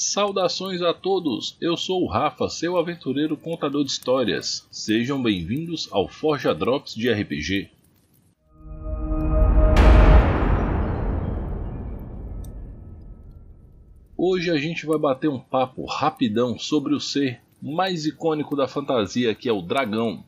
Saudações a todos! Eu sou o Rafa, seu aventureiro contador de histórias. Sejam bem-vindos ao Forja Drops de RPG. Hoje a gente vai bater um papo rapidão sobre o ser mais icônico da fantasia, que é o dragão.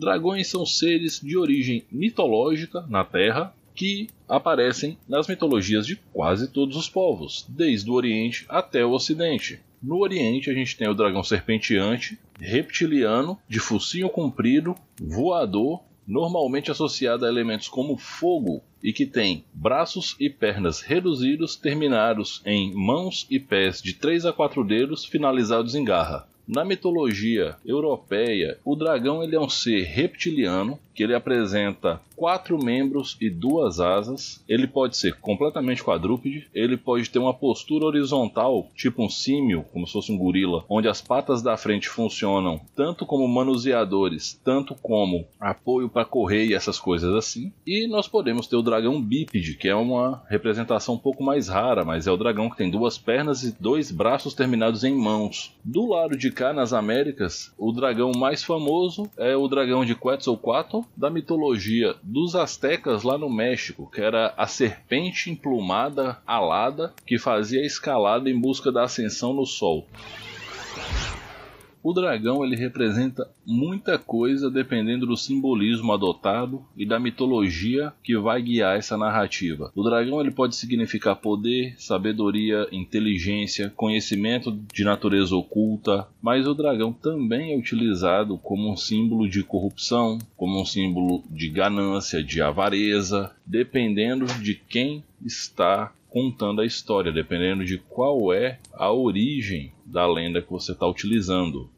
Dragões são seres de origem mitológica na Terra que aparecem nas mitologias de quase todos os povos, desde o Oriente até o Ocidente. No Oriente a gente tem o dragão serpenteante, reptiliano, de focinho comprido, voador, normalmente associado a elementos como fogo e que tem braços e pernas reduzidos terminados em mãos e pés de 3 a 4 dedos finalizados em garra. Na mitologia europeia, o dragão ele é um ser reptiliano que ele apresenta quatro membros e duas asas. Ele pode ser completamente quadrúpede, ele pode ter uma postura horizontal, tipo um símio, como se fosse um gorila, onde as patas da frente funcionam tanto como manuseadores, tanto como apoio para correr e essas coisas assim. E nós podemos ter o dragão bípede, que é uma representação um pouco mais rara, mas é o dragão que tem duas pernas e dois braços terminados em mãos. Do lado de cá, nas Américas, o dragão mais famoso é o dragão de Quetzalcoatl, da mitologia dos astecas lá no México, que era a serpente emplumada alada que fazia a escalada em busca da ascensão no sol. O dragão ele representa muita coisa dependendo do simbolismo adotado e da mitologia que vai guiar essa narrativa. O dragão ele pode significar poder, sabedoria, inteligência, conhecimento de natureza oculta, mas o dragão também é utilizado como um símbolo de corrupção, como um símbolo de ganância, de avareza, dependendo de quem está contando a história, dependendo de qual é a origem da lenda que você está utilizando.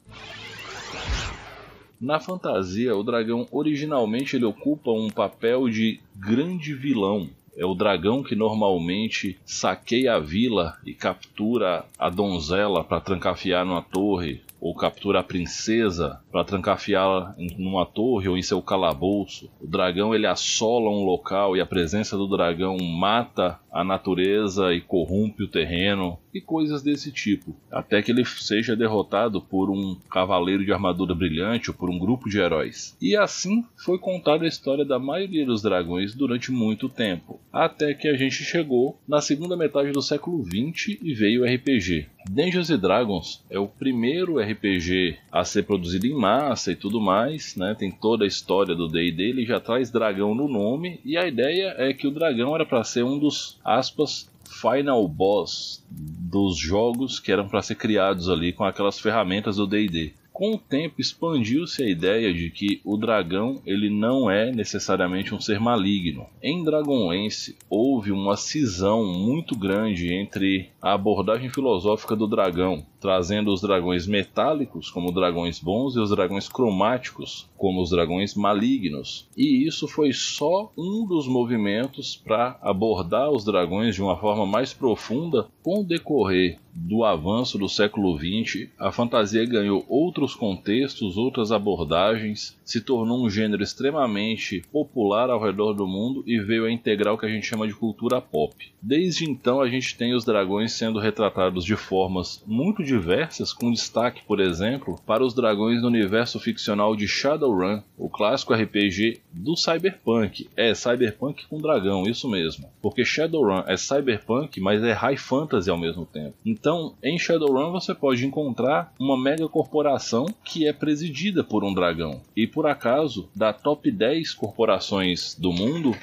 Na fantasia, o dragão originalmente ele ocupa um papel de grande vilão. É o dragão que normalmente saqueia a vila e captura a donzela para trancafiar numa torre, ou captura a princesa para trancafiá-la numa torre ou em seu calabouço. O dragão ele assola um local e a presença do dragão mata a natureza e corrompe o terreno e coisas desse tipo, até que ele seja derrotado por um cavaleiro de armadura brilhante ou por um grupo de heróis. E assim foi contada a história da maioria dos dragões durante muito tempo, até que a gente chegou na segunda metade do século XX e veio o RPG. Dungeons Dragons é o primeiro RPG a ser produzido em massa e tudo mais, né? Tem toda a história do D&D, ele já traz dragão no nome e a ideia é que o dragão era para ser um dos aspas final boss dos jogos que eram para ser criados ali com aquelas ferramentas do D&D. Com o tempo expandiu-se a ideia de que o dragão ele não é necessariamente um ser maligno. Em Dragonlance houve uma cisão muito grande entre a abordagem filosófica do dragão, trazendo os dragões metálicos como dragões bons e os dragões cromáticos como os dragões malignos. E isso foi só um dos movimentos para abordar os dragões de uma forma mais profunda com o decorrer do avanço do século XX, a fantasia ganhou outros contextos, outras abordagens, se tornou um gênero extremamente popular ao redor do mundo e veio a integrar o que a gente chama de cultura pop. Desde então, a gente tem os dragões sendo retratados de formas muito diversas, com destaque, por exemplo, para os dragões no universo ficcional de Shadowrun, o clássico RPG do Cyberpunk. É Cyberpunk com dragão, isso mesmo. Porque Shadowrun é Cyberpunk, mas é High Fantasy ao mesmo tempo. Então, em Shadowrun você pode encontrar uma mega corporação que é presidida por um dragão. E por acaso, da top 10 corporações do mundo,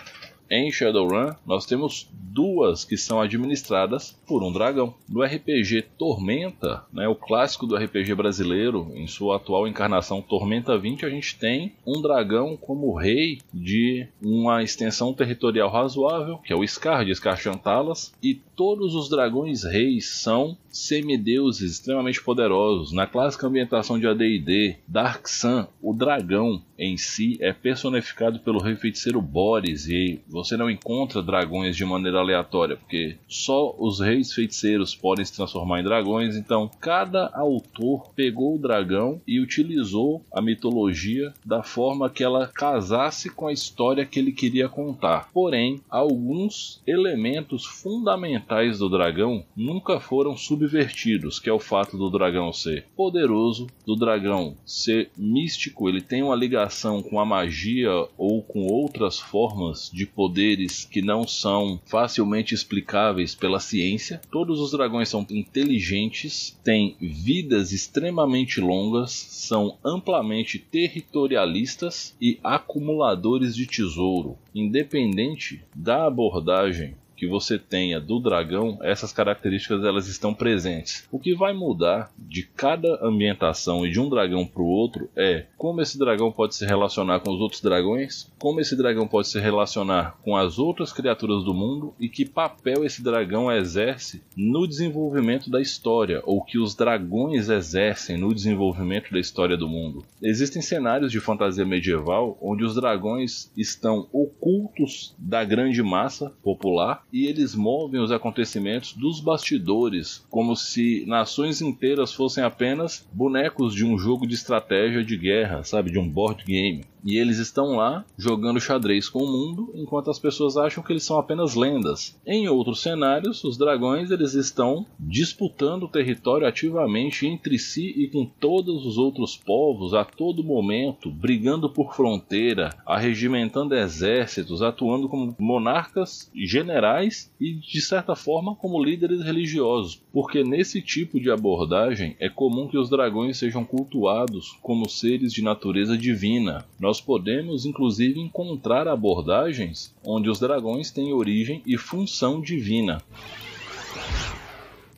em Shadowrun, nós temos duas que são administradas por um dragão. No RPG Tormenta, né, o clássico do RPG brasileiro, em sua atual encarnação Tormenta 20, a gente tem um dragão como rei de uma extensão territorial razoável, que é o Scar de Scar Chantalas, e todos os dragões reis são semideuses extremamente poderosos. Na clássica ambientação de AD&D, Dark Sun, o dragão em si é personificado pelo rei feiticeiro Boris e Você não encontra dragões de maneira aleatória, porque só os reis feiticeiros podem se transformar em dragões. Então, cada autor pegou o dragão e utilizou a mitologia da forma que ela casasse com a história que ele queria contar. Porém, alguns elementos fundamentais do dragão nunca foram subvertidos, que é o fato do dragão ser poderoso, do dragão ser místico, ele tem uma ligação com a magia ou com outras formas de poderes que não são facilmente explicáveis pela ciência. Todos os dragões são inteligentes, têm vidas extremamente longas, são amplamente territorialistas e acumuladores de tesouro. Independente da abordagem que você tenha do dragão, essas características elas estão presentes. O que vai mudar de cada ambientação e de um dragão para o outro é como esse dragão pode se relacionar com os outros dragões, como esse dragão pode se relacionar com as outras criaturas do mundo e que papel esse dragão exerce no desenvolvimento da história ou que os dragões exercem no desenvolvimento da história do mundo. Existem cenários de fantasia medieval onde os dragões estão ocultos da grande massa popular e eles movem os acontecimentos dos bastidores, como se nações inteiras fossem apenas bonecos de um jogo de estratégia de guerra, sabe, de um board game. E eles estão lá jogando xadrez com o mundo, enquanto as pessoas acham que eles são apenas lendas. Em outros cenários, os dragões eles estão disputando o território ativamente entre si e com todos os outros povos a todo momento, brigando por fronteira, arregimentando exércitos, atuando como monarcas generais e de certa forma como líderes religiosos, porque nesse tipo de abordagem é comum que os dragões sejam cultuados como seres de natureza divina. Nós podemos inclusive encontrar abordagens onde os dragões têm origem e função divina.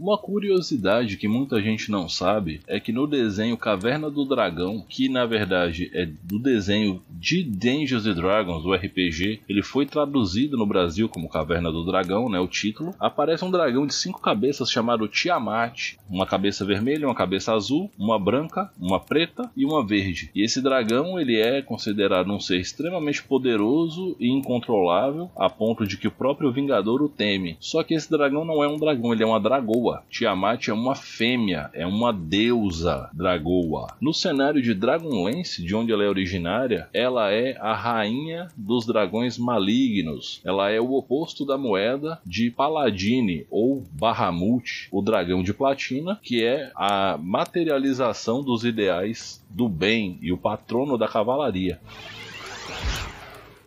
Uma curiosidade que muita gente não sabe é que no desenho Caverna do Dragão, que na verdade é do desenho de Dungeons Dragons, do RPG, ele foi traduzido no Brasil como Caverna do Dragão, né, o título. Aparece um dragão de cinco cabeças chamado Tiamat, uma cabeça vermelha, uma cabeça azul, uma branca, uma preta e uma verde. E esse dragão ele é considerado um ser extremamente poderoso e incontrolável, a ponto de que o próprio Vingador o teme. Só que esse dragão não é um dragão, ele é uma dragoa Tiamat é uma fêmea, é uma deusa dragoa. No cenário de Dragonlance, de onde ela é originária, ela é a rainha dos dragões malignos. Ela é o oposto da moeda de Paladine ou Bahamut, o dragão de platina, que é a materialização dos ideais do bem e o patrono da cavalaria.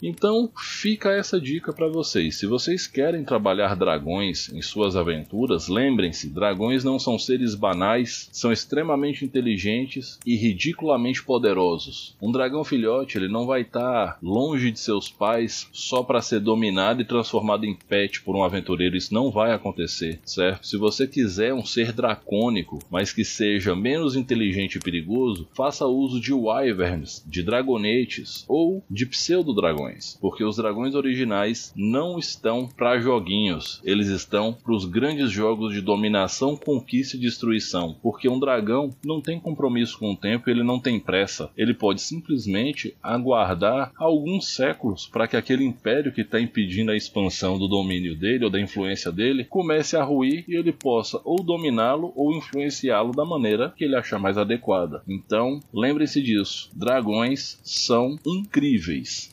Então fica essa dica para vocês. Se vocês querem trabalhar dragões em suas aventuras, lembrem-se: dragões não são seres banais, são extremamente inteligentes e ridiculamente poderosos. Um dragão filhote ele não vai estar tá longe de seus pais só para ser dominado e transformado em pet por um aventureiro. Isso não vai acontecer, certo? Se você quiser um ser dracônico, mas que seja menos inteligente e perigoso, faça uso de wyverns, de dragonetes ou de pseudo-dragões dragões, porque os dragões originais não estão para joguinhos, eles estão para os grandes jogos de dominação, conquista e destruição, porque um dragão não tem compromisso com o tempo, ele não tem pressa, ele pode simplesmente aguardar alguns séculos para que aquele império que está impedindo a expansão do domínio dele ou da influência dele comece a ruir e ele possa ou dominá-lo ou influenciá-lo da maneira que ele achar mais adequada. Então, lembre-se disso: dragões são incríveis.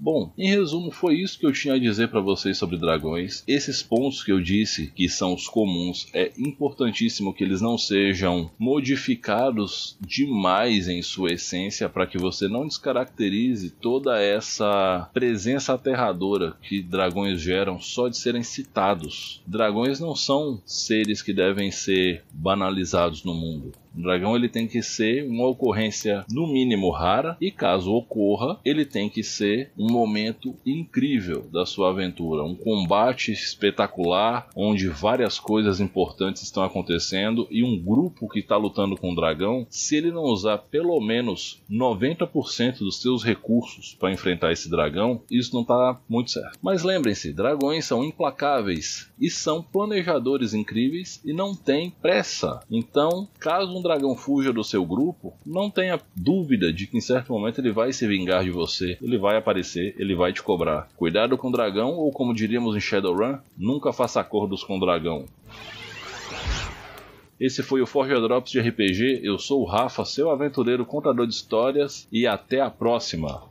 Bom, em resumo, foi isso que eu tinha a dizer para vocês sobre dragões. Esses pontos que eu disse, que são os comuns, é importantíssimo que eles não sejam modificados demais em sua essência para que você não descaracterize toda essa presença aterradora que dragões geram só de serem citados. Dragões não são seres que devem ser banalizados no mundo. O dragão ele tem que ser uma ocorrência no mínimo rara e caso ocorra, ele tem que ser um momento incrível da sua aventura, um combate espetacular onde várias coisas importantes estão acontecendo e um grupo que está lutando com o dragão, se ele não usar pelo menos 90% dos seus recursos para enfrentar esse dragão, isso não está muito certo. Mas lembrem-se, dragões são implacáveis e são planejadores incríveis e não têm pressa. Então, caso um dragão fuja do seu grupo, não tenha dúvida de que em certo momento ele vai se vingar de você, ele vai aparecer, ele vai te cobrar. Cuidado com o dragão, ou como diríamos em Shadowrun, nunca faça acordos com o dragão. Esse foi o Forja Drops de RPG. Eu sou o Rafa, seu aventureiro contador de histórias, e até a próxima!